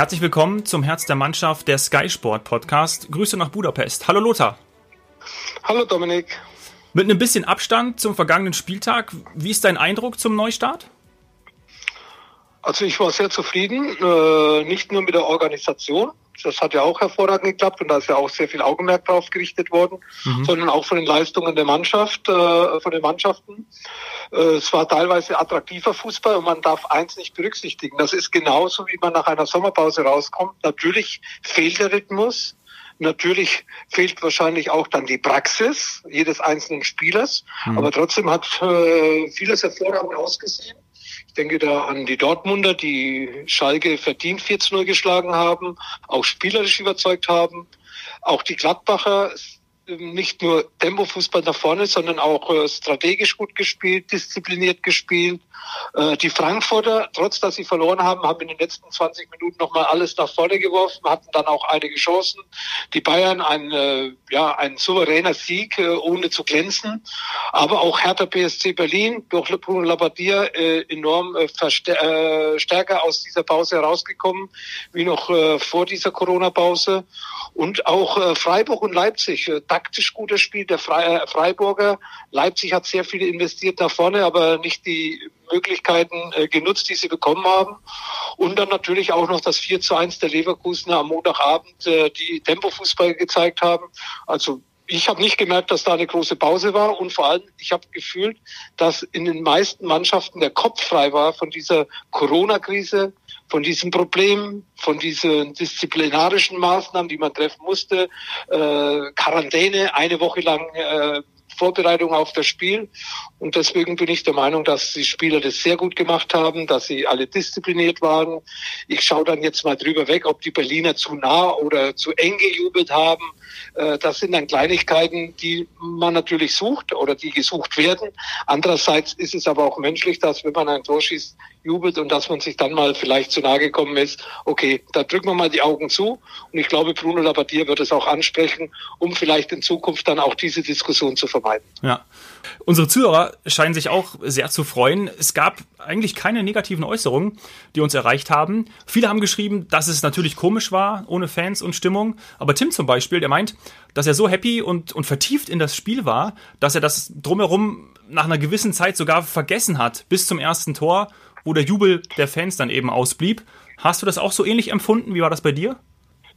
Herzlich willkommen zum Herz der Mannschaft der Sky Sport Podcast. Grüße nach Budapest. Hallo Lothar. Hallo Dominik. Mit einem bisschen Abstand zum vergangenen Spieltag, wie ist dein Eindruck zum Neustart? Also ich war sehr zufrieden, äh, nicht nur mit der Organisation, das hat ja auch hervorragend geklappt und da ist ja auch sehr viel Augenmerk drauf gerichtet worden, mhm. sondern auch von den Leistungen der Mannschaft, äh, von den Mannschaften. Äh, es war teilweise attraktiver Fußball und man darf eins nicht berücksichtigen. Das ist genauso, wie man nach einer Sommerpause rauskommt. Natürlich fehlt der Rhythmus. Natürlich fehlt wahrscheinlich auch dann die Praxis jedes einzelnen Spielers, mhm. aber trotzdem hat äh, vieles hervorragend ausgesehen. Ich denke da an die Dortmunder, die Schalke verdient 4-0 geschlagen haben, auch spielerisch überzeugt haben. Auch die Gladbacher nicht nur Tempo-Fußball nach vorne, sondern auch äh, strategisch gut gespielt, diszipliniert gespielt. Äh, die Frankfurter, trotz dass sie verloren haben, haben in den letzten 20 Minuten nochmal alles nach vorne geworfen, hatten dann auch einige Chancen. Die Bayern ein, äh, ja, ein souveräner Sieg, ohne zu glänzen. Aber auch Hertha BSC Berlin durch Bruno Labbadia enorm stärker aus dieser Pause herausgekommen, wie noch vor dieser Corona-Pause. Und auch Freiburg und Leipzig, äh, taktisch gutes Spiel der Fre Freiburger. Leipzig hat sehr viel investiert nach vorne, aber nicht die Möglichkeiten äh, genutzt, die sie bekommen haben. Und dann natürlich auch noch das 4 zu 1 der Leverkusener am Montagabend, äh, die Tempofußball gezeigt haben. Also ich habe nicht gemerkt, dass da eine große Pause war und vor allem, ich habe gefühlt, dass in den meisten Mannschaften der Kopf frei war von dieser Corona-Krise, von diesem Problem, von diesen disziplinarischen Maßnahmen, die man treffen musste, äh, Quarantäne eine Woche lang äh, Vorbereitung auf das Spiel. Und deswegen bin ich der Meinung, dass die Spieler das sehr gut gemacht haben, dass sie alle diszipliniert waren. Ich schaue dann jetzt mal drüber weg, ob die Berliner zu nah oder zu eng gejubelt haben. Äh, das sind dann Kleinigkeiten, die man natürlich sucht oder die gesucht werden. Andererseits ist es aber auch menschlich, dass wenn man ein Tor schießt, jubelt und dass man sich dann mal vielleicht zu nahe gekommen ist. Okay, da drücken wir mal die Augen zu. Und ich glaube, Bruno Labbadia wird es auch ansprechen, um vielleicht in Zukunft dann auch diese Diskussion zu vermeiden. Ja. Unsere Zuhörer scheinen sich auch sehr zu freuen. Es gab eigentlich keine negativen Äußerungen, die uns erreicht haben. Viele haben geschrieben, dass es natürlich komisch war, ohne Fans und Stimmung. Aber Tim zum Beispiel, der meint, dass er so happy und, und vertieft in das Spiel war, dass er das drumherum nach einer gewissen Zeit sogar vergessen hat, bis zum ersten Tor, wo der Jubel der Fans dann eben ausblieb. Hast du das auch so ähnlich empfunden? Wie war das bei dir?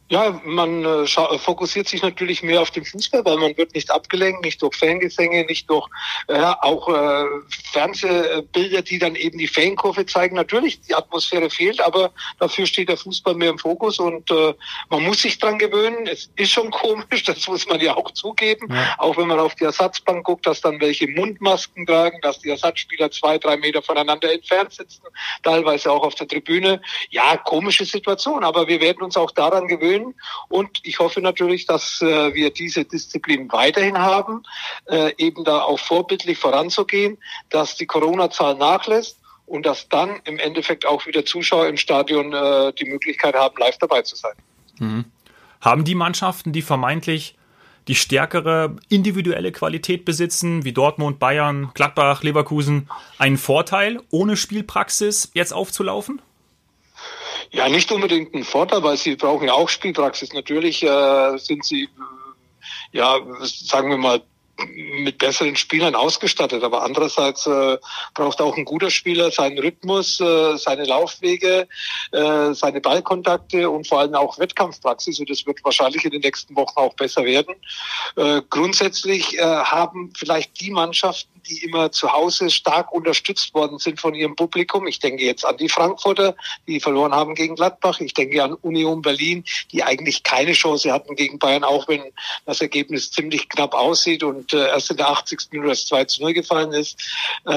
Ja, man äh, fokussiert sich natürlich mehr auf den Fußball, weil man wird nicht abgelenkt, nicht durch Fangesänge, nicht durch äh, auch äh, Fernsehbilder, die dann eben die Fankurve zeigen. Natürlich, die Atmosphäre fehlt, aber dafür steht der Fußball mehr im Fokus und äh, man muss sich dran gewöhnen. Es ist schon komisch, das muss man ja auch zugeben. Ja. Auch wenn man auf die Ersatzbank guckt, dass dann welche Mundmasken tragen, dass die Ersatzspieler zwei, drei Meter voneinander entfernt sitzen, teilweise auch auf der Tribüne. Ja, komische Situation, aber wir werden uns auch daran gewöhnen, erhöhen. Und ich hoffe natürlich, dass äh, wir diese Disziplin weiterhin haben, äh, eben da auch vorbildlich voranzugehen, dass die Corona-Zahl nachlässt und dass dann im Endeffekt auch wieder Zuschauer im Stadion äh, die Möglichkeit haben, live dabei zu sein. Mhm. Haben die Mannschaften, die vermeintlich die stärkere individuelle Qualität besitzen, wie Dortmund, Bayern, Gladbach, Leverkusen, einen Vorteil, ohne Spielpraxis jetzt aufzulaufen? Ja, nicht unbedingt ein Vorteil, weil sie brauchen ja auch Spielpraxis. Natürlich äh, sind sie, ja, sagen wir mal, mit besseren Spielern ausgestattet. Aber andererseits äh, braucht auch ein guter Spieler seinen Rhythmus, äh, seine Laufwege, äh, seine Ballkontakte und vor allem auch Wettkampfpraxis. Und das wird wahrscheinlich in den nächsten Wochen auch besser werden. Äh, grundsätzlich äh, haben vielleicht die Mannschaften, die immer zu Hause stark unterstützt worden sind von ihrem Publikum. Ich denke jetzt an die Frankfurter, die verloren haben gegen Gladbach. Ich denke an Union Berlin, die eigentlich keine Chance hatten gegen Bayern, auch wenn das Ergebnis ziemlich knapp aussieht und äh, erst in der 80. Minute das 2 zu 0 gefallen ist. Äh,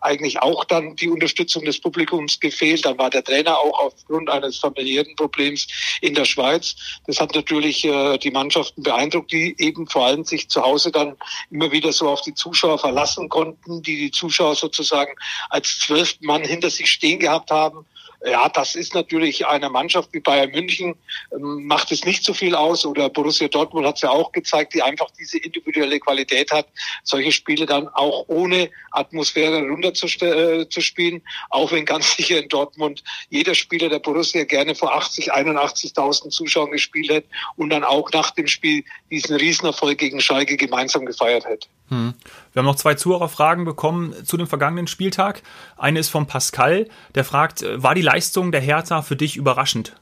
eigentlich auch dann die Unterstützung des Publikums gefehlt. Dann war der Trainer auch aufgrund eines familiären Problems in der Schweiz. Das hat natürlich äh, die Mannschaften beeindruckt, die eben vor allem sich zu Hause dann immer wieder so auf die Zuschauer verlassen lassen konnten, die die Zuschauer sozusagen als zwölf Mann hinter sich stehen gehabt haben. Ja, das ist natürlich einer Mannschaft wie Bayern München, ähm, macht es nicht so viel aus. Oder Borussia Dortmund hat es ja auch gezeigt, die einfach diese individuelle Qualität hat, solche Spiele dann auch ohne Atmosphäre runter zu, äh. Auch wenn ganz sicher in Dortmund jeder Spieler der Borussia gerne vor 80, 81.000 Zuschauern gespielt hätte und dann auch nach dem Spiel diesen Riesenerfolg gegen Schalke gemeinsam gefeiert hätte. Hm. Wir haben noch zwei Zuhörerfragen bekommen zu dem vergangenen Spieltag. Eine ist von Pascal, der fragt, äh, war die Leistung der Hertha für dich überraschend?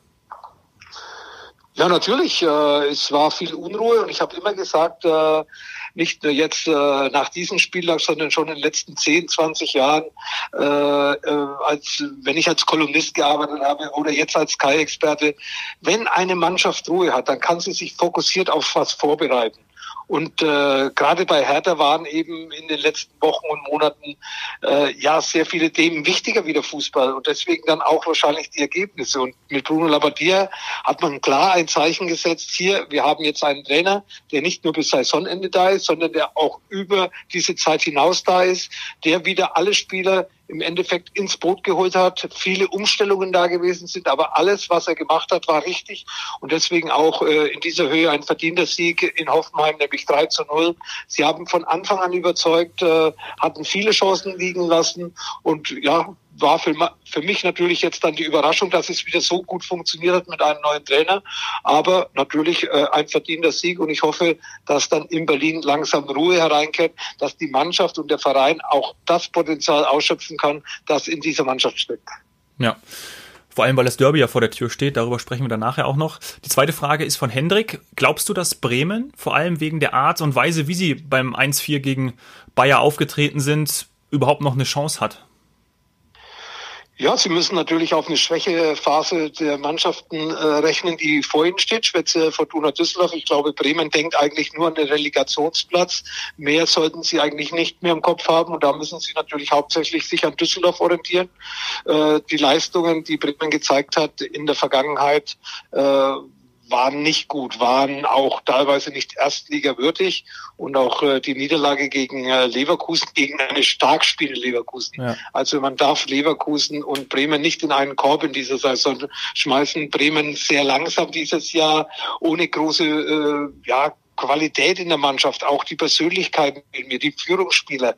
Ja, natürlich. Äh, es war viel Unruhe und ich habe immer gesagt, äh, nicht nur jetzt äh, nach diesem Spieltag, sondern schon in den letzten 10, 20 Jahren, als wenn ich als Kolumnist gearbeitet habe oder jetzt als Sky-Experte, wenn eine Mannschaft Ruhe hat, dann kann sie sich fokussiert auf was vorbereiten. Und äh, gerade bei Hertha waren eben in den letzten Wochen und Monaten äh, ja sehr viele Themen wichtiger wie der Fußball und deswegen dann auch wahrscheinlich die Ergebnisse. Und mit Bruno Labbadia hat man klar ein Zeichen gesetzt. Hier, wir haben jetzt einen Trainer, der nicht nur bis Saisonende da ist, sondern der auch über diese Zeit hinaus da ist, der wieder alle Spieler im Endeffekt ins Boot geholt hat, viele Umstellungen da gewesen sind, aber alles, was er gemacht hat, war richtig und deswegen auch äh, in dieser Höhe ein verdienter Sieg in Hoffenheim, nämlich 3 zu 0. Sie haben von Anfang an überzeugt, äh, hatten viele Chancen liegen lassen und ja, war für, für mich natürlich jetzt dann die Überraschung, dass es wieder so gut funktioniert hat mit einem neuen Trainer. Aber natürlich äh, ein verdienter Sieg und ich hoffe, dass dann in Berlin langsam Ruhe hereinkehrt, dass die Mannschaft und der Verein auch das Potenzial ausschöpfen kann, das in dieser Mannschaft steckt. Ja. Vor allem, weil das Derby ja vor der Tür steht, darüber sprechen wir dann nachher auch noch. Die zweite Frage ist von Hendrik. Glaubst du, dass Bremen, vor allem wegen der Art und Weise, wie sie beim 1-4 gegen Bayer aufgetreten sind, überhaupt noch eine Chance hat? Ja, Sie müssen natürlich auf eine Schwächephase der Mannschaften äh, rechnen, die vor Ihnen steht. Speziell Fortuna Düsseldorf. Ich glaube, Bremen denkt eigentlich nur an den Relegationsplatz. Mehr sollten Sie eigentlich nicht mehr im Kopf haben. Und da müssen Sie natürlich hauptsächlich sich an Düsseldorf orientieren. Äh, die Leistungen, die Bremen gezeigt hat in der Vergangenheit, äh, waren nicht gut, waren auch teilweise nicht erstligawürdig und auch äh, die Niederlage gegen äh, Leverkusen, gegen eine stark spielende Leverkusen. Ja. Also man darf Leverkusen und Bremen nicht in einen Korb in dieser Saison schmeißen. Bremen sehr langsam dieses Jahr, ohne große äh, ja, Qualität in der Mannschaft, auch die Persönlichkeiten in mir, die Führungsspieler.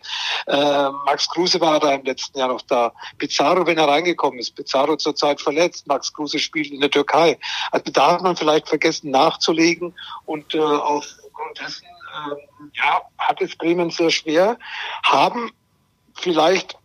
Äh, Max Kruse war da im letzten Jahr noch da. Pizarro, wenn er reingekommen ist. Pizarro zurzeit verletzt. Max Kruse spielt in der Türkei. Also da hat man vielleicht vergessen nachzulegen und äh, aufgrund dessen äh, ja, hat es Bremen sehr schwer. Haben vielleicht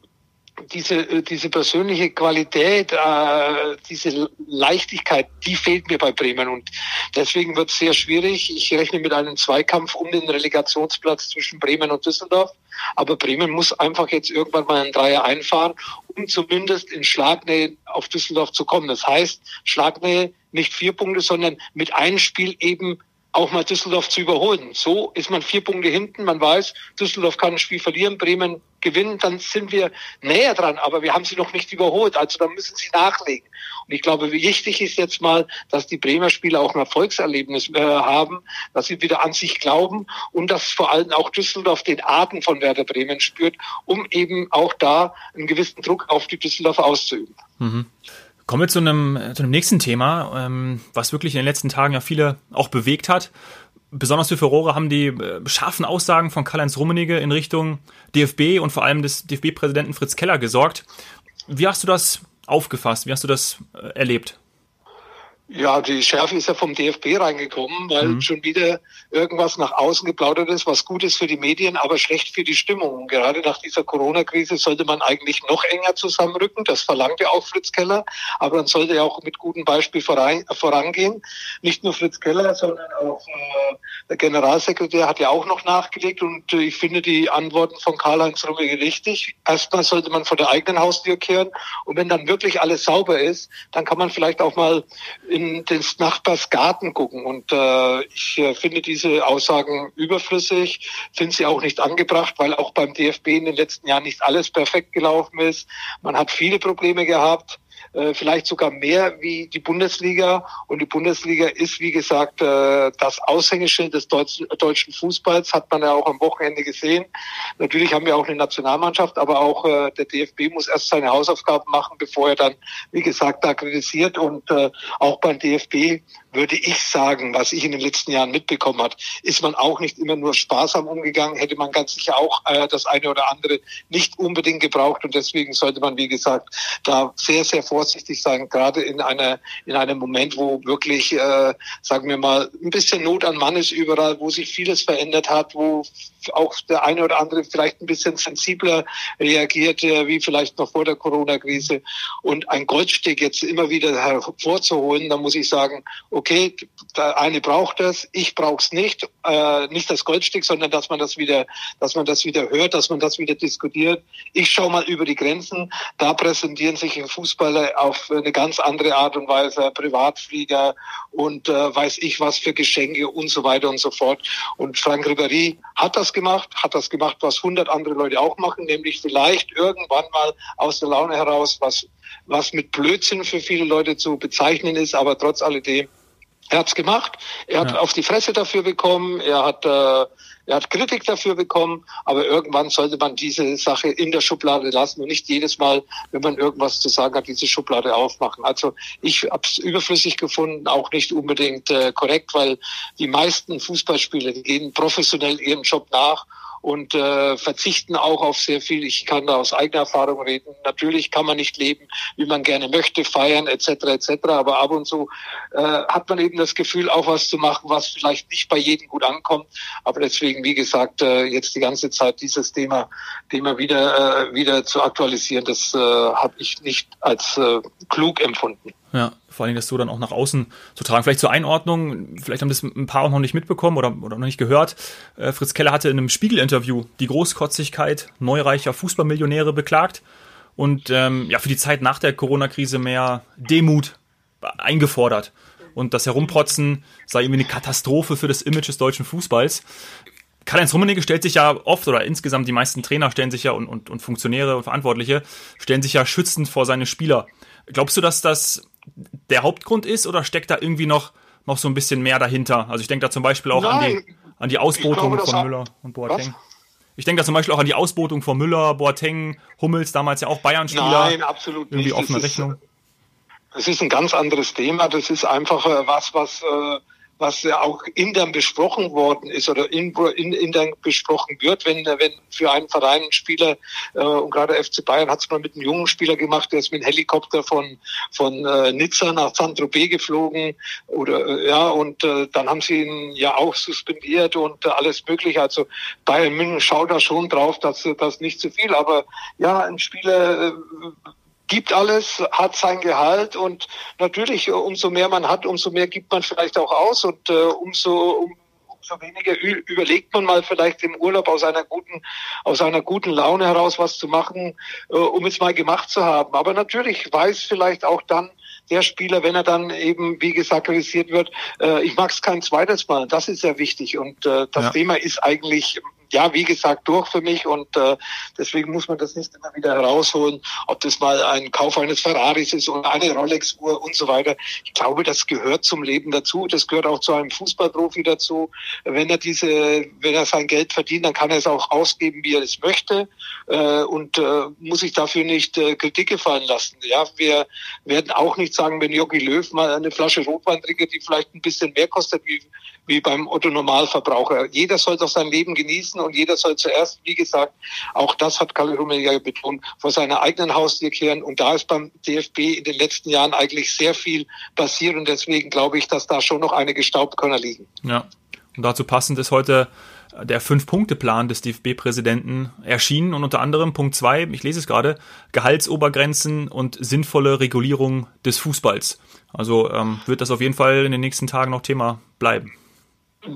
diese, äh, diese persönliche Qualität, äh, diese Leichtigkeit, die fehlt mir bei Bremen und deswegen wird es sehr schwierig. Ich rechne mit einem Zweikampf um den Relegationsplatz zwischen Bremen und Düsseldorf. Aber Bremen muss einfach jetzt irgendwann mal einen Dreier einfahren, um zumindest in Schlagnähe auf Düsseldorf zu kommen. Das heißt, Schlagnähe nicht vier Punkte, sondern mit einem Spiel eben auch mal Düsseldorf zu überholen. So ist man vier Punkte hinten. Man weiß, Düsseldorf kann ein Spiel verlieren, Bremen gewinnen, dann sind wir näher dran, aber wir haben sie noch nicht überholt. Also da müssen sie nachlegen. Und ich glaube, wichtig ist jetzt mal, dass die Bremer Spieler auch ein Erfolgserlebnis äh, haben, dass sie wieder an sich glauben und dass vor allem auch Düsseldorf den Atem von Werder Bremen spürt, um eben auch da einen gewissen Druck auf die Düsseldorfer auszuüben. Mhm. Kommen wir zu einem, zu einem nächsten Thema, ähm, was wirklich in den letzten Tagen ja viele auch bewegt hat. Besonders für Furore haben die äh, scharfen Aussagen von Karl-Heinz Rummenigge in Richtung DFB und vor allem des DFB-Präsidenten Fritz Keller gesorgt. Wie hast du das aufgefasst? Wie hast du das äh, erlebt? Ja, die Schärfe ist ja vom DFB reingekommen, weil mhm. schon wieder irgendwas nach außen geplaudert ist, was gut ist für die Medien, aber schlecht für die Stimmung. Und gerade nach dieser Corona-Krise sollte man eigentlich noch enger zusammenrücken. Das verlangt ja auch Fritz Keller. Aber dann sollte er auch mit gutem Beispiel voran, vorangehen. Nicht nur Fritz Keller, sondern auch äh, der Generalsekretär hat ja auch noch nachgelegt. Und äh, ich finde die Antworten von Karl-Heinz Rummenigge richtig. Erstmal sollte man vor der eigenen Haustür kehren. Und wenn dann wirklich alles sauber ist, dann kann man vielleicht auch mal in des Nachbars Garten gucken. Und äh, ich äh, finde diese Aussagen überflüssig, finde sie auch nicht angebracht, weil auch beim DFB in den letzten Jahren nicht alles perfekt gelaufen ist. Man hat viele Probleme gehabt. Äh, vielleicht sogar mehr wie die Bundesliga. Und die Bundesliga ist, wie gesagt, äh, das Aushängeschild des deutschen, Fußballs, hat man ja auch am Wochenende gesehen. Natürlich haben wir auch eine Nationalmannschaft, aber auch äh, der DFB muss erst seine Hausaufgaben machen, bevor er dann, wie gesagt, da kritisiert. Und äh, auch beim DFB würde ich sagen, was ich in den letzten Jahren mitbekommen hat, ist man auch nicht immer nur sparsam umgegangen, hätte man ganz sicher auch äh, das eine oder andere nicht unbedingt gebraucht und deswegen sollte man, wie gesagt, da sehr, sehr vorsichtig sein, gerade in einer in einem Moment, wo wirklich, äh, sagen wir mal, ein bisschen Not an Mann ist überall, wo sich vieles verändert hat, wo auch der eine oder andere vielleicht ein bisschen sensibler reagiert, äh, wie vielleicht noch vor der Corona-Krise und ein Goldstück jetzt immer wieder hervorzuholen, da muss ich sagen, okay, der eine braucht das, ich brauche es nicht, äh, nicht das Goldstück, sondern dass man das wieder, dass man das wieder hört, dass man das wieder diskutiert. Ich schaue mal über die Grenzen, da präsentieren sich Fußballer auf eine ganz andere Art und Weise, Privatflieger und äh, weiß ich was für Geschenke und so weiter und so fort. Und Frank Ribéry hat das gemacht, hat das gemacht, was hundert andere Leute auch machen, nämlich vielleicht irgendwann mal aus der Laune heraus was was mit Blödsinn für viele Leute zu bezeichnen ist, aber trotz alledem er hat's gemacht. Er hat ja. auf die Fresse dafür bekommen. Er hat, äh, er hat Kritik dafür bekommen. Aber irgendwann sollte man diese Sache in der Schublade lassen und nicht jedes Mal, wenn man irgendwas zu sagen hat, diese Schublade aufmachen. Also ich habe es überflüssig gefunden, auch nicht unbedingt äh, korrekt, weil die meisten Fußballspieler, die gehen professionell ihrem Job nach und äh, verzichten auch auf sehr viel. Ich kann da aus eigener Erfahrung reden. Natürlich kann man nicht leben, wie man gerne möchte, feiern etc. etc. Aber ab und zu äh, hat man eben das Gefühl, auch was zu machen, was vielleicht nicht bei jedem gut ankommt. Aber deswegen, wie gesagt, äh, jetzt die ganze Zeit dieses Thema, Thema wieder äh, wieder zu aktualisieren, das äh, habe ich nicht als äh, klug empfunden. Ja, vor allem das so dann auch nach außen zu tragen. Vielleicht zur Einordnung, vielleicht haben das ein paar auch noch nicht mitbekommen oder, oder noch nicht gehört. Äh, Fritz Keller hatte in einem Spiegel-Interview die Großkotzigkeit neureicher Fußballmillionäre beklagt und ähm, ja für die Zeit nach der Corona-Krise mehr Demut eingefordert. Und das Herumprotzen sei irgendwie eine Katastrophe für das Image des deutschen Fußballs. Karl-Heinz Rummenigge stellt sich ja oft oder insgesamt die meisten Trainer stellen sich ja und, und, und Funktionäre und Verantwortliche stellen sich ja schützend vor seine Spieler. Glaubst du, dass das der Hauptgrund ist oder steckt da irgendwie noch, noch so ein bisschen mehr dahinter? Also ich denke da zum Beispiel auch an die, an die Ausbotung glaube, von Müller und Boateng. Was? Ich denke da zum Beispiel auch an die Ausbotung von Müller, Boateng, Hummels, damals ja auch Bayern-Spieler. Nein, absolut irgendwie nicht. Irgendwie offene Rechnung. Es ist ein ganz anderes Thema. Das ist einfach äh, was, was äh, was ja auch intern besprochen worden ist oder in, in, intern besprochen wird, wenn, wenn für einen Verein ein Spieler, äh, und gerade FC Bayern hat es mal mit einem jungen Spieler gemacht, der ist mit einem Helikopter von, von äh, Nizza nach Saint-Tropez geflogen oder äh, ja, und äh, dann haben sie ihn ja auch suspendiert und äh, alles mögliche. Also Bayern München schaut da schon drauf, dass das nicht zu viel, aber ja, ein Spieler äh, gibt alles, hat sein Gehalt und natürlich, äh, umso mehr man hat, umso mehr gibt man vielleicht auch aus und äh, umso, um, umso weniger überlegt man mal vielleicht im Urlaub aus einer guten, aus einer guten Laune heraus was zu machen, äh, um es mal gemacht zu haben. Aber natürlich weiß vielleicht auch dann der Spieler, wenn er dann eben, wie gesagt, kritisiert wird, äh, ich mag es kein zweites Mal. Das ist sehr wichtig. Und äh, das ja. Thema ist eigentlich ja, wie gesagt, durch für mich und äh, deswegen muss man das nicht immer wieder herausholen, ob das mal ein Kauf eines Ferraris ist oder eine Rolex-Uhr und so weiter. Ich glaube, das gehört zum Leben dazu. Das gehört auch zu einem Fußballprofi dazu. Wenn er diese, wenn er sein Geld verdient, dann kann er es auch ausgeben, wie er es möchte äh, und äh, muss sich dafür nicht äh, Kritik gefallen lassen. Ja, wir werden auch nicht sagen, wenn Jogi Löw mal eine Flasche Rotwein trinkt, die vielleicht ein bisschen mehr kostet wie wie beim Otto Normalverbraucher. Jeder soll doch sein Leben genießen und jeder soll zuerst, wie gesagt, auch das hat Kalle Rummenigge betont, vor seiner eigenen Haustür kehren. Und da ist beim DFB in den letzten Jahren eigentlich sehr viel passiert und deswegen glaube ich, dass da schon noch einige Staubkörner liegen. Ja, und dazu passend ist heute der Fünf-Punkte-Plan des DFB-Präsidenten erschienen und unter anderem Punkt zwei, ich lese es gerade, Gehaltsobergrenzen und sinnvolle Regulierung des Fußballs. Also ähm, wird das auf jeden Fall in den nächsten Tagen noch Thema bleiben.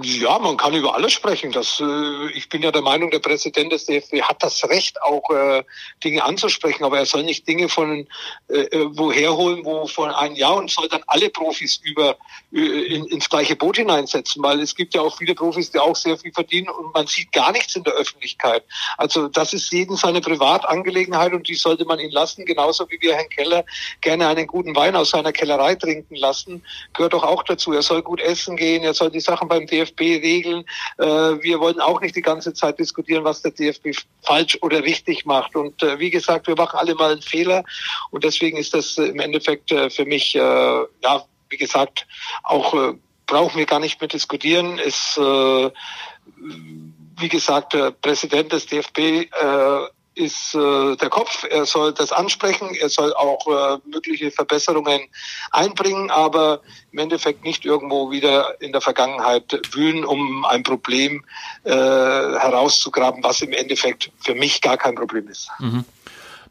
Ja, man kann über alles sprechen. Das, äh, ich bin ja der Meinung, der Präsident des DFB hat das Recht, auch äh, Dinge anzusprechen, aber er soll nicht Dinge von äh, äh woher holen, wo von einem Jahr und soll dann alle Profis über äh, in, ins gleiche Boot hineinsetzen, weil es gibt ja auch viele Profis, die auch sehr viel verdienen und man sieht gar nichts in der Öffentlichkeit. Also das ist jeden seine Privatangelegenheit und die sollte man ihn lassen, genauso wie wir Herrn Keller gerne einen guten Wein aus seiner Kellerei trinken lassen, gehört doch auch dazu. Er soll gut essen gehen, er soll die Sachen beim DFB regeln. Äh, wir wollen auch nicht die ganze Zeit diskutieren, was der DFB falsch oder richtig macht. Und äh, wie gesagt, wir machen alle mal einen Fehler. Und deswegen ist das im Endeffekt äh, für mich, ja, wie gesagt, auch brauchen wir gar nicht mehr diskutieren. Es, wie gesagt, der Präsident des DFB ist äh, der Kopf. Er soll das ansprechen, er soll auch äh, mögliche Verbesserungen einbringen, aber im Endeffekt nicht irgendwo wieder in der Vergangenheit wühlen, um ein Problem äh, herauszugraben, was im Endeffekt für mich gar kein Problem ist. Mhm.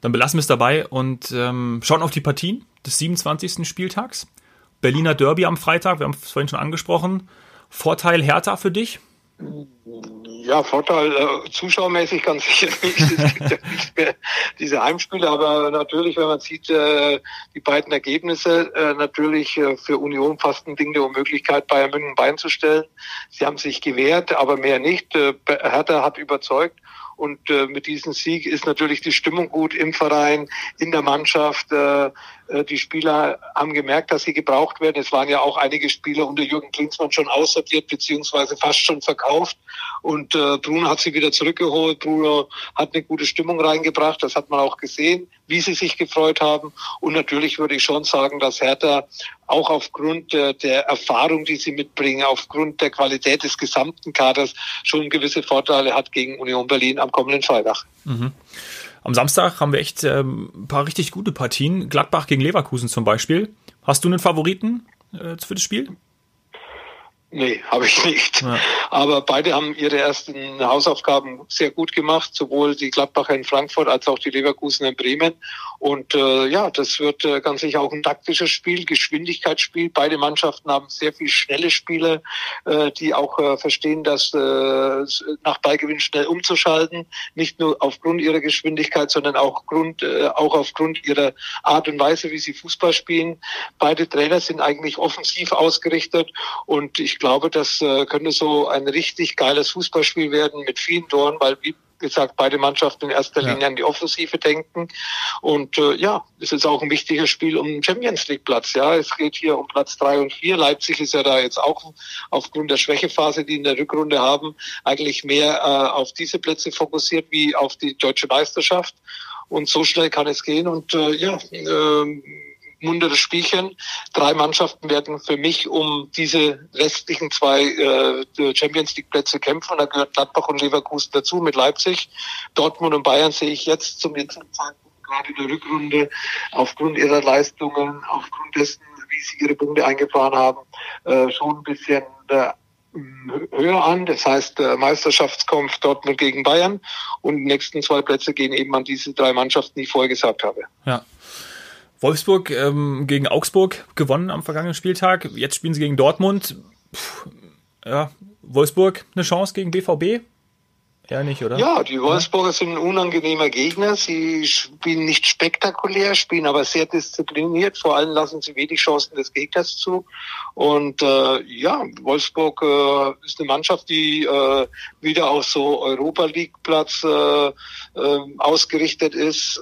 Dann belassen wir es dabei und ähm, schauen auf die Partien des 27. Spieltags. Berliner Derby am Freitag, wir haben es vorhin schon angesprochen. Vorteil Hertha für dich? Ja, Vorteil äh, zuschauermäßig ganz sicher nicht. Es gibt ja nicht mehr diese Heimspiele, aber natürlich, wenn man sieht, äh, die beiden Ergebnisse, äh, natürlich äh, für Union fast ein Ding der Unmöglichkeit, Bayern München Bein zu stellen. Sie haben sich gewehrt, aber mehr nicht. Äh, Hertha hat überzeugt. Und äh, mit diesem Sieg ist natürlich die Stimmung gut im Verein, in der Mannschaft. Äh, die Spieler haben gemerkt, dass sie gebraucht werden. Es waren ja auch einige Spieler unter Jürgen Klinsmann schon aussortiert beziehungsweise fast schon verkauft. Und äh, Bruno hat sie wieder zurückgeholt. Bruno hat eine gute Stimmung reingebracht. Das hat man auch gesehen, wie sie sich gefreut haben. Und natürlich würde ich schon sagen, dass Hertha auch aufgrund der, der Erfahrung, die sie mitbringen, aufgrund der Qualität des gesamten Kaders schon gewisse Vorteile hat gegen Union Berlin am kommenden Freitag. Mhm. Am Samstag haben wir echt ähm, ein paar richtig gute Partien. Gladbach gegen Leverkusen zum Beispiel. Hast du einen Favoriten äh, für das Spiel? Nee, habe ich nicht. Ja. Aber beide haben ihre ersten Hausaufgaben sehr gut gemacht, sowohl die Gladbacher in Frankfurt als auch die Leverkusen in Bremen. Und äh, ja, das wird äh, ganz sicher auch ein taktisches Spiel, Geschwindigkeitsspiel. Beide Mannschaften haben sehr viel schnelle Spieler, äh, die auch äh, verstehen, dass äh, nach Beigewinn schnell umzuschalten, nicht nur aufgrund ihrer Geschwindigkeit, sondern auch, Grund, äh, auch aufgrund ihrer Art und Weise, wie sie Fußball spielen. Beide Trainer sind eigentlich offensiv ausgerichtet und ich glaube, das äh, könnte so ein richtig geiles Fußballspiel werden mit vielen Toren, weil wie gesagt, beide Mannschaften in erster Linie ja. an die Offensive denken. Und äh, ja, es ist auch ein wichtiges Spiel um den Champions League Platz. Ja, es geht hier um Platz drei und vier. Leipzig ist ja da jetzt auch aufgrund der Schwächephase, die in der Rückrunde haben, eigentlich mehr äh, auf diese Plätze fokussiert wie auf die deutsche Meisterschaft. Und so schnell kann es gehen. Und äh, ja, äh, munteres Spielchen. Drei Mannschaften werden für mich um diese restlichen zwei äh, Champions League Plätze kämpfen. Da gehört Gladbach und Leverkusen dazu mit Leipzig. Dortmund und Bayern sehe ich jetzt zum jetzigen Zeitpunkt gerade in der Rückrunde aufgrund ihrer Leistungen, aufgrund dessen, wie sie ihre Punkte eingefahren haben, äh, schon ein bisschen äh, höher an. Das heißt, äh, Meisterschaftskampf Dortmund gegen Bayern und die nächsten zwei Plätze gehen eben an diese drei Mannschaften, die ich vorher gesagt habe. Ja. Wolfsburg ähm, gegen Augsburg gewonnen am vergangenen Spieltag. Jetzt spielen sie gegen Dortmund. Puh, ja, Wolfsburg eine Chance gegen BVB? Ja, nicht, oder? Ja, die Wolfsburger sind ein unangenehmer Gegner. Sie spielen nicht spektakulär, spielen aber sehr diszipliniert. Vor allem lassen sie wenig Chancen des Gegners zu. Und äh, ja, Wolfsburg äh, ist eine Mannschaft, die äh, wieder auf so Europa League Platz äh, äh, ausgerichtet ist.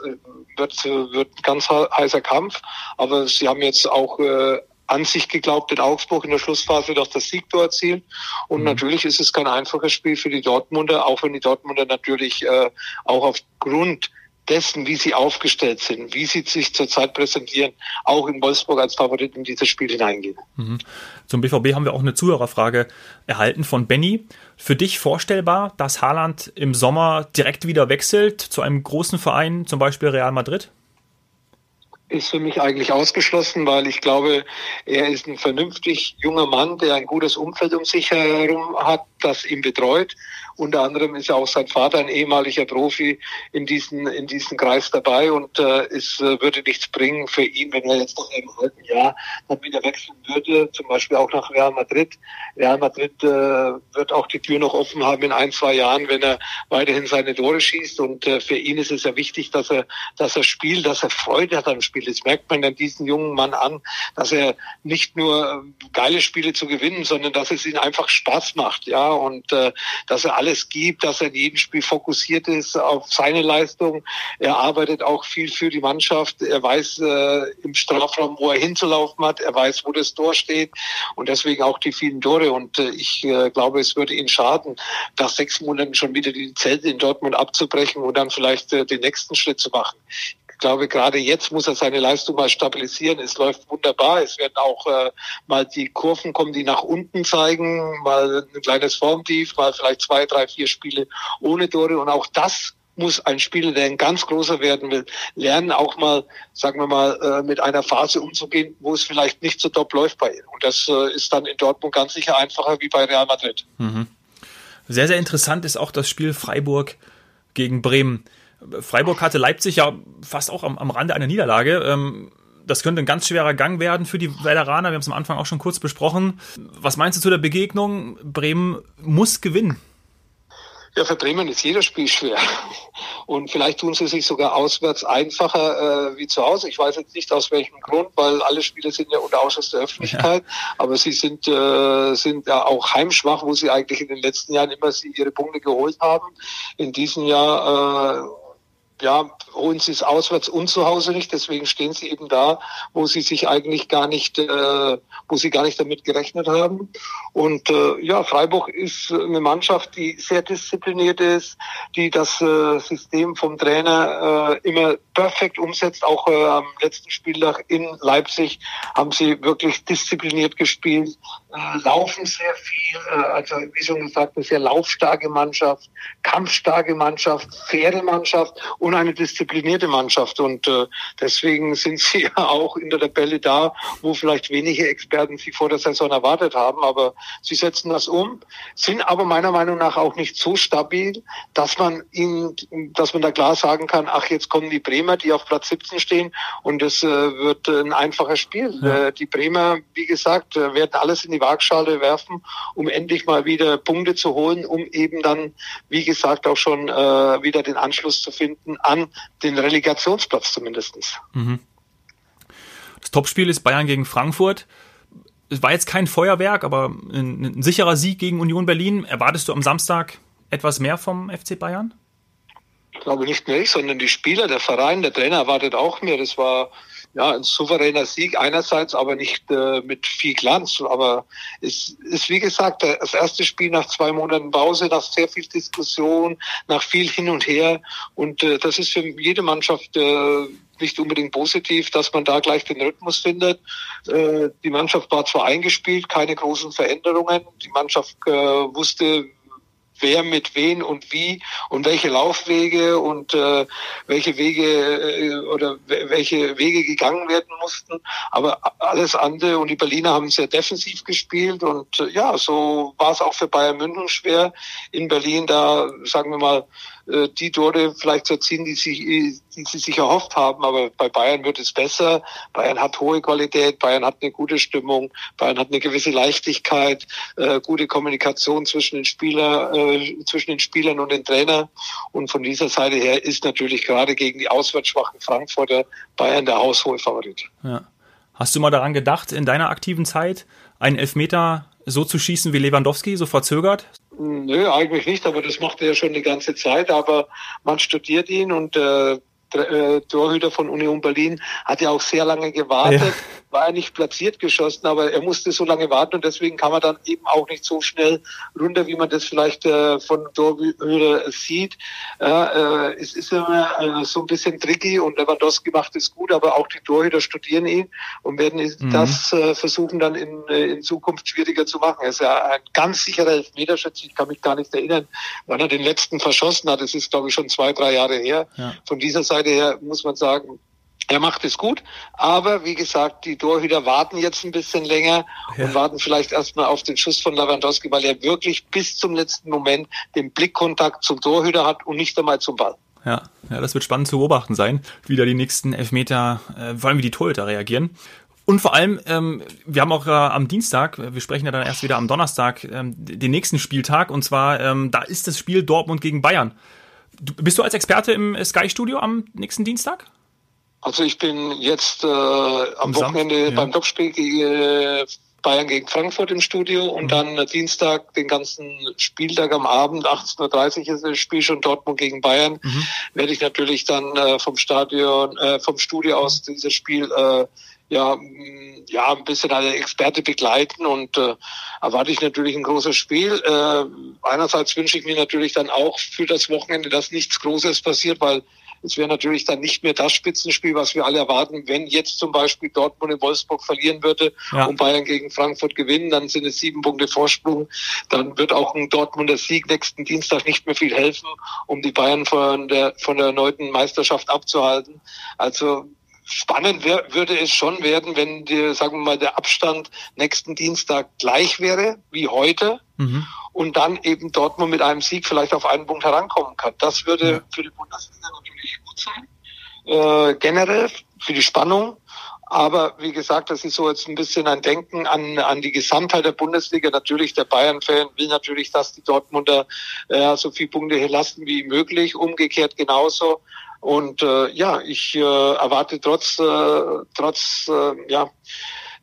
Wird, wird ein ganz heißer Kampf. Aber sie haben jetzt auch äh, an sich geglaubt in Augsburg in der Schlussphase, dass das Sieg dort erzielt. Und mhm. natürlich ist es kein einfaches Spiel für die Dortmunder, auch wenn die Dortmunder natürlich äh, auch aufgrund dessen, wie sie aufgestellt sind, wie sie sich zurzeit präsentieren, auch in Wolfsburg als Favorit in dieses Spiel hineingehen. Mhm. Zum BVB haben wir auch eine Zuhörerfrage erhalten von Benny. Für dich vorstellbar, dass Haaland im Sommer direkt wieder wechselt zu einem großen Verein, zum Beispiel Real Madrid? Ist für mich eigentlich ausgeschlossen, weil ich glaube, er ist ein vernünftig junger Mann, der ein gutes Umfeld um sich herum hat, das ihn betreut. Unter anderem ist ja auch sein Vater ein ehemaliger Profi in diesen in diesem Kreis dabei und äh, es äh, würde nichts bringen für ihn, wenn er jetzt nach einem halben Jahr dann wieder wechseln würde, zum Beispiel auch nach Real Madrid. Real Madrid äh, wird auch die Tür noch offen haben in ein zwei Jahren, wenn er weiterhin seine Tore schießt und äh, für ihn ist es ja wichtig, dass er dass er spielt, dass er Freude hat am Spiel. Das merkt man dann diesen jungen Mann an, dass er nicht nur äh, geile Spiele zu gewinnen, sondern dass es ihm einfach Spaß macht, ja und äh, dass er alles gibt, dass er in jedem Spiel fokussiert ist auf seine Leistung. Er arbeitet auch viel für die Mannschaft. Er weiß äh, im Strafraum, wo er hinzulaufen hat. Er weiß, wo das Tor steht und deswegen auch die vielen Tore. Und äh, ich äh, glaube, es würde ihn schaden, nach sechs Monaten schon wieder die Zelte in Dortmund abzubrechen und dann vielleicht äh, den nächsten Schritt zu machen glaube, gerade jetzt muss er seine Leistung mal stabilisieren. Es läuft wunderbar. Es werden auch äh, mal die Kurven kommen, die nach unten zeigen, mal ein kleines Formtief, mal vielleicht zwei, drei, vier Spiele ohne Tore. Und auch das muss ein Spieler, der ein ganz großer werden will, lernen, auch mal, sagen wir mal, äh, mit einer Phase umzugehen, wo es vielleicht nicht so top läuft bei ihm. Und das äh, ist dann in Dortmund ganz sicher einfacher wie bei Real Madrid. Mhm. Sehr, sehr interessant ist auch das Spiel Freiburg gegen Bremen. Freiburg hatte Leipzig ja fast auch am, am Rande einer Niederlage. Ähm, das könnte ein ganz schwerer Gang werden für die Veteraner. Wir haben es am Anfang auch schon kurz besprochen. Was meinst du zu der Begegnung? Bremen muss gewinnen. Ja, für Bremen ist jeder Spiel schwer. Und vielleicht tun sie sich sogar auswärts einfacher äh, wie zu Hause. Ich weiß jetzt nicht aus welchem Grund, weil alle Spiele sind ja unter Ausschuss der Öffentlichkeit. Ja. Aber sie sind, äh, sind ja auch heimschwach, wo sie eigentlich in den letzten Jahren immer sie ihre Punkte geholt haben. In diesem Jahr äh, ja, holen sie es auswärts und zu Hause nicht. Deswegen stehen sie eben da, wo sie sich eigentlich gar nicht, äh, wo sie gar nicht damit gerechnet haben. Und äh, ja, Freiburg ist eine Mannschaft, die sehr diszipliniert ist, die das äh, System vom Trainer äh, immer perfekt umsetzt. Auch äh, am letzten Spieltag in Leipzig haben sie wirklich diszipliniert gespielt, äh, laufen sehr viel, äh, also wie schon gesagt, eine sehr laufstarke Mannschaft, kampfstarke Mannschaft, faire Mannschaft und eine disziplinierte Mannschaft. Und äh, deswegen sind sie ja auch in der Tabelle da, wo vielleicht wenige Experten sie vor der Saison erwartet haben. Aber sie setzen das um, sind aber meiner Meinung nach auch nicht so stabil, dass man ihnen, dass man da klar sagen kann, ach, jetzt kommen die Bremer, die auf Platz 17 stehen und es äh, wird ein einfaches Spiel. Ja. Äh, die Bremer, wie gesagt, äh, werden alles in die Waagschale werfen, um endlich mal wieder Punkte zu holen, um eben dann, wie gesagt, auch schon äh, wieder den Anschluss zu finden an den Relegationsplatz zumindestens. Mhm. Das Topspiel ist Bayern gegen Frankfurt. Es war jetzt kein Feuerwerk, aber ein, ein sicherer Sieg gegen Union Berlin. Erwartest du am Samstag etwas mehr vom FC Bayern? Ich glaube nicht nur ich, sondern die Spieler, der Verein, der Trainer erwartet auch mehr. Das war ja, ein souveräner Sieg einerseits, aber nicht äh, mit viel Glanz. Aber es ist, wie gesagt, das erste Spiel nach zwei Monaten Pause, nach sehr viel Diskussion, nach viel hin und her. Und äh, das ist für jede Mannschaft äh, nicht unbedingt positiv, dass man da gleich den Rhythmus findet. Äh, die Mannschaft war zwar eingespielt, keine großen Veränderungen. Die Mannschaft äh, wusste, wer mit wen und wie und welche Laufwege und äh, welche Wege äh, oder welche Wege gegangen werden mussten. Aber alles andere und die Berliner haben sehr defensiv gespielt und äh, ja, so war es auch für Bayern München schwer in Berlin da, sagen wir mal, äh, die Tore vielleicht zu erzielen, die, sich, die sie sich erhofft haben. Aber bei Bayern wird es besser. Bayern hat hohe Qualität, Bayern hat eine gute Stimmung, Bayern hat eine gewisse Leichtigkeit, äh, gute Kommunikation zwischen den Spieler, äh, zwischen den Spielern und den Trainer. Und von dieser Seite her ist natürlich gerade gegen die auswärts schwachen Frankfurter Bayern der haushohe Favorit. Ja. Hast du mal daran gedacht, in deiner aktiven Zeit einen Elfmeter so zu schießen wie Lewandowski, so verzögert? Nö, eigentlich nicht, aber das macht er ja schon die ganze Zeit. Aber man studiert ihn und äh, äh, Torhüter von Union Berlin hat ja auch sehr lange gewartet, ja. war er nicht platziert geschossen, aber er musste so lange warten und deswegen kann man dann eben auch nicht so schnell runter, wie man das vielleicht äh, von Torhüter sieht. Äh, es ist immer äh, so ein bisschen tricky und Lewandowski macht es gut, aber auch die Torhüter studieren ihn und werden mhm. das äh, versuchen dann in, äh, in Zukunft schwieriger zu machen. Er ist ja ein ganz sicherer Elfmeterschütze. Ich kann mich gar nicht erinnern, wann er den letzten verschossen hat. Es ist, glaube ich, schon zwei, drei Jahre her. Ja. Von dieser Seite her muss man sagen, Er macht es gut, aber wie gesagt, die Torhüter warten jetzt ein bisschen länger ja. und warten vielleicht erstmal auf den Schuss von Lewandowski, weil er wirklich bis zum letzten Moment den Blickkontakt zum Torhüter hat und nicht einmal zum Ball. Ja, ja, das wird spannend zu beobachten sein, wie da die nächsten Elfmeter, äh, vor allem wie die Torhüter reagieren. Und vor allem, ähm, wir haben auch äh, am Dienstag, wir sprechen ja dann erst wieder am Donnerstag, ähm, den nächsten Spieltag. Und zwar, ähm, da ist das Spiel Dortmund gegen Bayern. Du, bist du als Experte im Sky-Studio am nächsten Dienstag? Also ich bin jetzt äh, am, am Wochenende ja. beim Topspiel gegen äh, Bayern gegen Frankfurt im Studio und mhm. dann Dienstag den ganzen Spieltag am Abend, 18.30 Uhr ist das Spiel schon Dortmund gegen Bayern, mhm. werde ich natürlich dann äh, vom Stadion, äh, vom Studio aus dieses Spiel äh, ja, ja, ein bisschen als Experte begleiten und äh, erwarte ich natürlich ein großes Spiel. Äh, einerseits wünsche ich mir natürlich dann auch für das Wochenende, dass nichts Großes passiert, weil es wäre natürlich dann nicht mehr das Spitzenspiel, was wir alle erwarten. Wenn jetzt zum Beispiel Dortmund in Wolfsburg verlieren würde ja. und Bayern gegen Frankfurt gewinnen, dann sind es sieben Punkte Vorsprung. Dann wird auch ein Dortmunder Sieg nächsten Dienstag nicht mehr viel helfen, um die Bayern von der, von der erneuten Meisterschaft abzuhalten. Also Spannend wär, würde es schon werden, wenn die, sagen wir mal, der Abstand nächsten Dienstag gleich wäre wie heute mhm. und dann eben Dortmund mit einem Sieg vielleicht auf einen Punkt herankommen kann. Das würde ja. für die Bundesliga gut sein. Äh, generell für die Spannung. Aber wie gesagt, das ist so jetzt ein bisschen ein Denken an, an die Gesamtheit der Bundesliga. Natürlich, der Bayern-Fan will natürlich, dass die Dortmunder äh, so viele Punkte hier lassen wie möglich. Umgekehrt genauso. Und äh, ja, ich äh, erwarte trotz, äh, trotz äh, ja,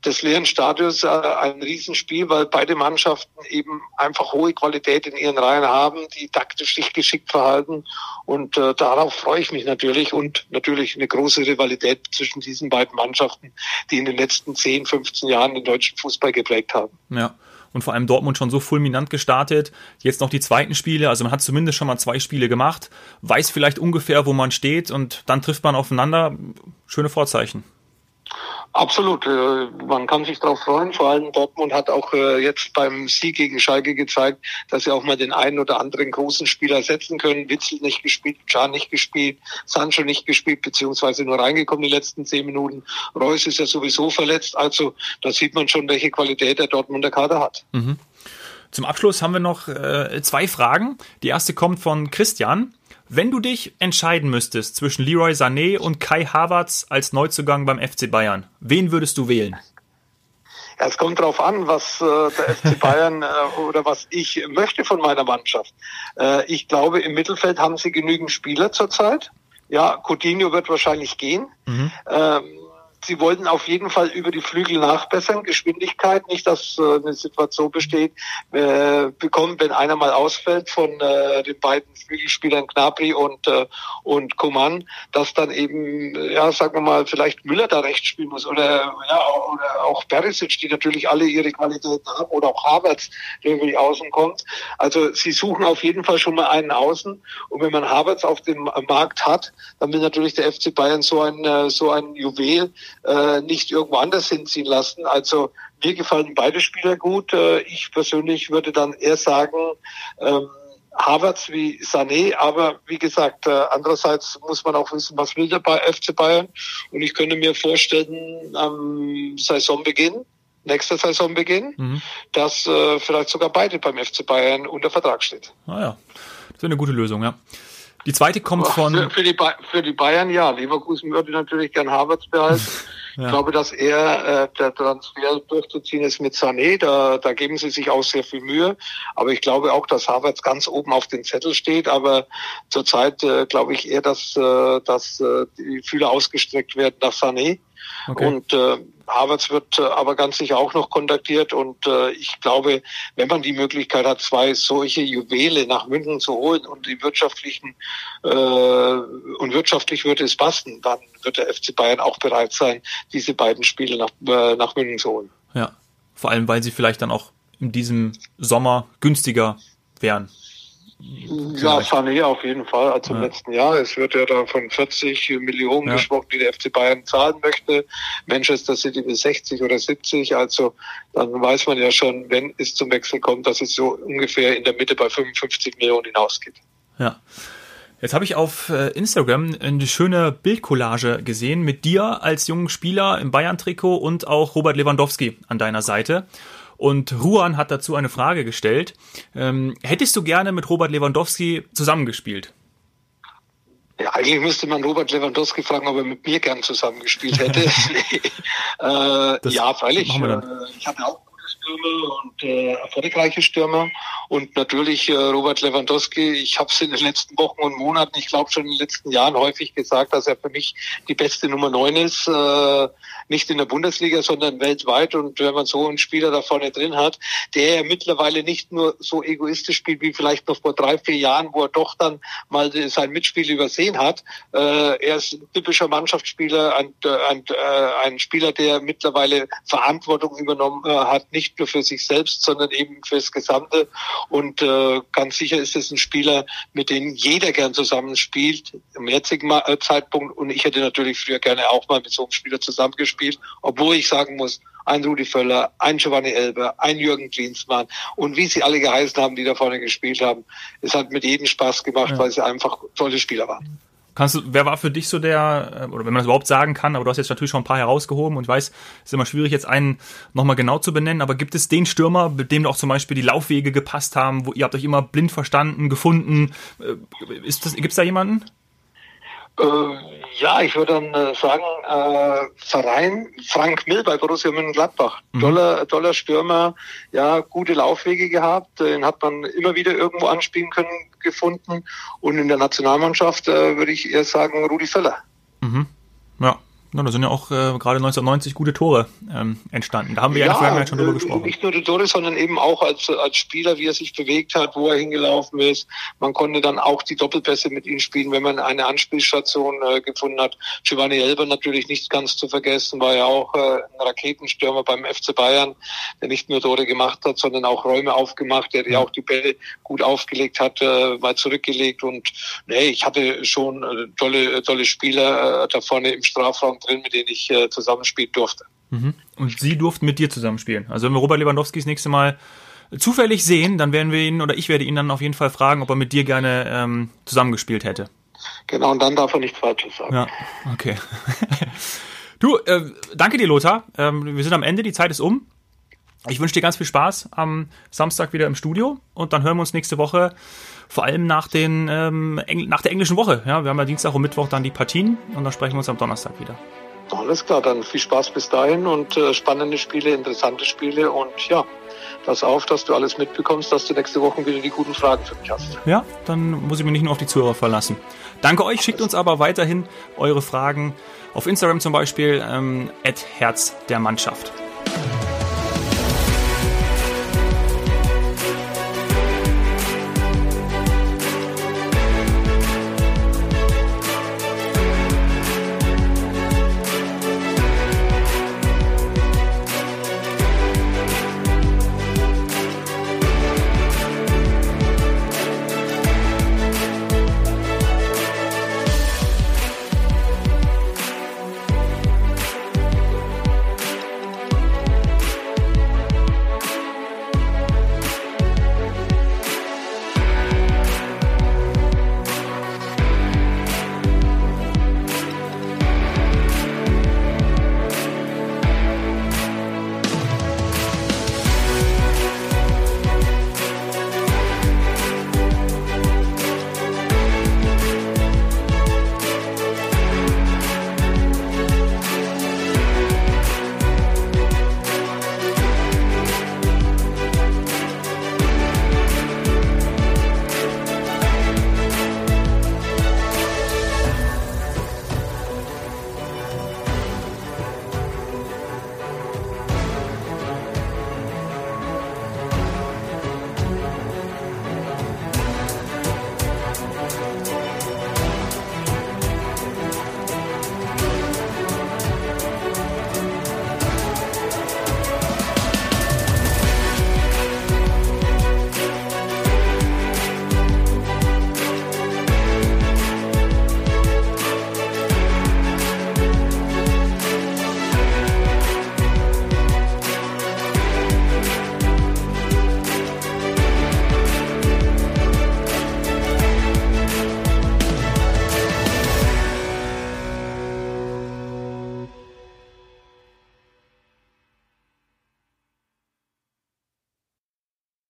des leeren Stadions äh, ein Riesenspiel, weil beide Mannschaften eben einfach hohe Qualität in ihren Reihen haben, die taktisch sich geschickt verhalten. Und äh, darauf freue ich mich natürlich und natürlich eine große Rivalität zwischen diesen beiden Mannschaften, die in den letzten 10, 15 Jahren den deutschen Fußball geprägt haben. Ja und vor allem Dortmund schon so fulminant gestartet. Jetzt noch die zweiten Spiele, also man hat zumindest schon mal zwei Spiele gemacht, weiß vielleicht ungefähr, wo man steht und dann trifft man aufeinander. Schöne Vorzeichen. Absolut. Äh, man kann sich darauf freuen. Vor allem Dortmund hat auch äh, jetzt beim Sieg gegen Schalke gezeigt, dass sie auch mal den einen oder anderen großen Spieler setzen können. Witzel nicht gespielt, Can nicht gespielt, Sancho nicht gespielt, beziehungsweise nur reingekommen die letzten zehn Minuten. Reus ist ja sowieso verletzt. Also da sieht man schon, welche Qualität der Dortmunder Kader hat. Mhm. Zum Abschluss haben wir noch äh, zwei Fragen. Die erste kommt von Christian. Wenn du dich entscheiden müsstest zwischen Leroy Sané und Kai Havertz als Neuzugang beim FC Bayern, wen würdest du wählen? Ja, es kommt darauf an, was äh, der FC Bayern äh, oder was ich möchte von meiner Mannschaft. Äh, ich glaube, im Mittelfeld haben sie genügend Spieler zurzeit. Ja, Coutinho wird wahrscheinlich gehen. Mhm. Ähm, Sie wollten auf jeden Fall über die Flügel nachbessern, Geschwindigkeit, nicht, dass äh, eine Situation besteht, äh, bekommen, wenn einer mal ausfällt von äh, den beiden Flügelspielern Knapri und äh, und Kuman, dass dann eben, ja, sagen wir mal, vielleicht Müller da rechts spielen muss oder ja oder auch Perisic, die natürlich alle ihre Qualitäten haben oder auch Havertz, der über die Außen kommt. Also sie suchen auf jeden Fall schon mal einen Außen. Und wenn man Havertz auf dem Markt hat, dann will natürlich der FC Bayern so ein äh, so ein Juwel äh, nicht irgendwo anders hinziehen lassen. Also mir gefallen beide Spieler gut. Äh, ich persönlich würde dann eher sagen, ähm, Havertz wie Sané, aber wie gesagt, äh, andererseits muss man auch wissen, was will der FC Bayern. Und ich könnte mir vorstellen, am Saisonbeginn, nächster Saisonbeginn, mhm. dass äh, vielleicht sogar beide beim FC Bayern unter Vertrag steht. Ah ja, das wäre eine gute Lösung, ja. Die zweite kommt von. Für, für, die, für die Bayern ja. Leverkusen würde natürlich gern Havertz behalten. ja. Ich glaube, dass er äh, der Transfer durchzuziehen ist mit Sané. Da, da geben sie sich auch sehr viel Mühe. Aber ich glaube auch, dass Havertz ganz oben auf den Zettel steht. Aber zurzeit äh, glaube ich eher, dass, äh, dass äh, die Fühler ausgestreckt werden nach Sané. Okay. Und äh, Havertz wird äh, aber ganz sicher auch noch kontaktiert und äh, ich glaube, wenn man die Möglichkeit hat, zwei solche Juwele nach München zu holen und die wirtschaftlichen äh, und wirtschaftlich würde es passen, dann wird der FC Bayern auch bereit sein, diese beiden Spiele nach, äh, nach München zu holen. Ja, vor allem, weil sie vielleicht dann auch in diesem Sommer günstiger wären. Ja, Sané auf jeden Fall, als im ja. letzten Jahr. Es wird ja da von 40 Millionen ja. gesprochen, die der FC Bayern zahlen möchte. Manchester City bis 60 oder 70. Also dann weiß man ja schon, wenn es zum Wechsel kommt, dass es so ungefähr in der Mitte bei 55 Millionen hinausgeht. Ja. Jetzt habe ich auf äh, Instagram eine schöne Bildcollage gesehen mit dir als jungen Spieler im Bayern-Trikot und auch Robert Lewandowski an deiner Seite. Und Ruan hat dazu eine Frage gestellt. Ähm, hättest du gerne mit Robert Lewandowski zusammengespielt? Ja, eigentlich müsste man Robert Lewandowski fragen, ob er mit mir gern zusammengespielt hätte. äh, ja, freilich. Äh, ich hatte auch Stürmer und äh, erfolgreiche Stürmer. Und natürlich äh, Robert Lewandowski, ich habe es in den letzten Wochen und Monaten, ich glaube schon in den letzten Jahren häufig gesagt, dass er für mich die beste Nummer neun ist. Äh, nicht in der Bundesliga, sondern weltweit. Und wenn man so einen Spieler da vorne drin hat, der mittlerweile nicht nur so egoistisch spielt wie vielleicht noch vor drei, vier Jahren, wo er doch dann mal sein Mitspiel übersehen hat. Äh, er ist ein typischer Mannschaftsspieler, ein, ein, äh, ein Spieler, der mittlerweile Verantwortung übernommen äh, hat, nicht nur für sich selbst, sondern eben fürs Gesamte. Und äh, ganz sicher ist es ein Spieler, mit dem jeder gern zusammenspielt, im jetzigen äh, Zeitpunkt. Und ich hätte natürlich früher gerne auch mal mit so einem Spieler zusammengespielt, obwohl ich sagen muss, ein Rudi Völler, ein Giovanni Elber, ein Jürgen Klinsmann und wie sie alle geheißen haben, die da vorne gespielt haben. Es hat mit jedem Spaß gemacht, ja. weil sie einfach tolle Spieler waren. Kannst du, wer war für dich so der, äh, oder wenn man das überhaupt sagen kann, aber du hast jetzt natürlich schon ein paar herausgehoben und ich weiß, es ist immer schwierig, jetzt einen nochmal genau zu benennen, aber gibt es den Stürmer, mit dem auch zum Beispiel die Laufwege gepasst haben, wo ihr habt euch immer blind verstanden, gefunden? Äh, ist das, gibt's da jemanden? Äh, ja, ich würde dann äh, sagen, äh, Verein Frank Mill bei Borussia Mönchengladbach. Mhm. Toller, toller Stürmer, ja, gute Laufwege gehabt, den hat man immer wieder irgendwo anspielen können, gefunden. Und in der Nationalmannschaft äh, würde ich eher sagen Rudi Völler. Mhm. Ja, ja, da sind ja auch äh, gerade 1990 gute Tore ähm, entstanden. Da haben wir ja, in der Vergangenheit schon drüber äh, gesprochen. Nicht nur die Tore, sondern eben auch als, als Spieler, wie er sich bewegt hat, wo er hingelaufen ist. Man konnte dann auch die Doppelpässe mit ihm spielen, wenn man eine Anspielstation äh, gefunden hat. Giovanni Elber natürlich nicht ganz zu vergessen, war ja auch äh, ein Raketenstürmer beim FC Bayern, der nicht nur Tore gemacht hat, sondern auch Räume aufgemacht, der ja auch die Bälle gut aufgelegt hat, äh, mal zurückgelegt. Und nee, ich hatte schon äh, tolle, tolle Spieler äh, da vorne im Strafraum drin, mit denen ich äh, zusammenspielen durfte. Mhm. Und Sie durften mit dir zusammenspielen. Also wenn wir Robert Lewandowski das nächste Mal zufällig sehen, dann werden wir ihn oder ich werde ihn dann auf jeden Fall fragen, ob er mit dir gerne ähm, zusammengespielt hätte. Genau, und dann darf er nichts Falsches sagen. Ja, okay. du, äh, danke dir, Lothar. Ähm, wir sind am Ende, die Zeit ist um. Ich wünsche dir ganz viel Spaß am Samstag wieder im Studio und dann hören wir uns nächste Woche vor allem nach, den, ähm, nach der englischen Woche. Ja, wir haben ja Dienstag und Mittwoch dann die Partien und dann sprechen wir uns am Donnerstag wieder. Alles klar, dann viel Spaß bis dahin und äh, spannende Spiele, interessante Spiele und ja, pass auf, dass du alles mitbekommst, dass du nächste Woche wieder die guten Fragen für mich hast. Ja, dann muss ich mich nicht nur auf die Zuhörer verlassen. Danke euch, schickt uns aber weiterhin eure Fragen auf Instagram zum Beispiel, ähm, Herz der Mannschaft.